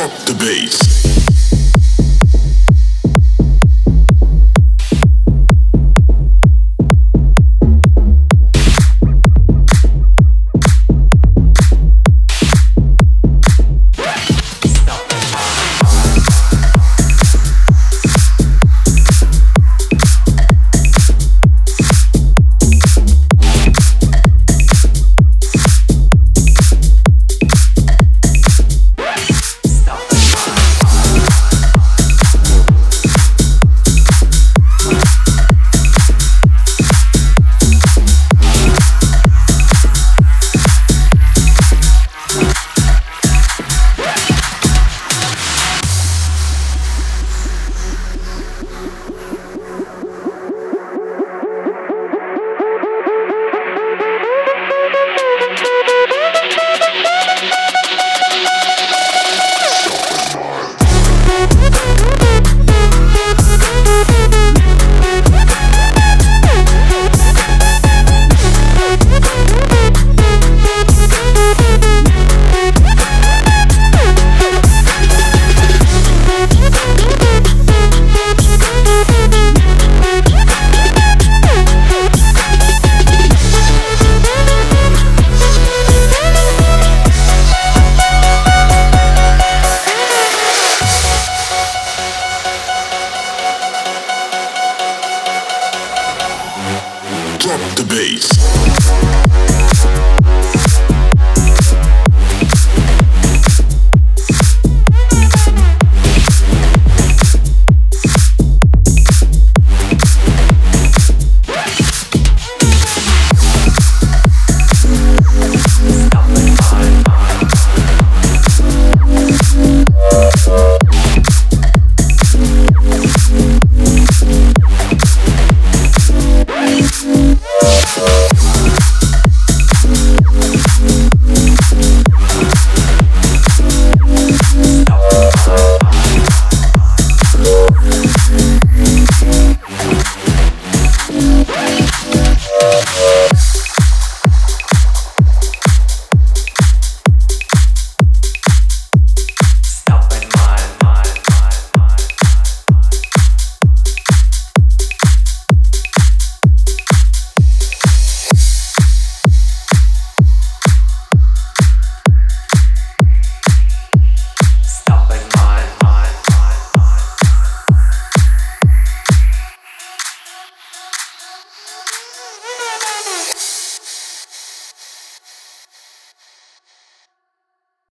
Drop the bass. Drop the bass.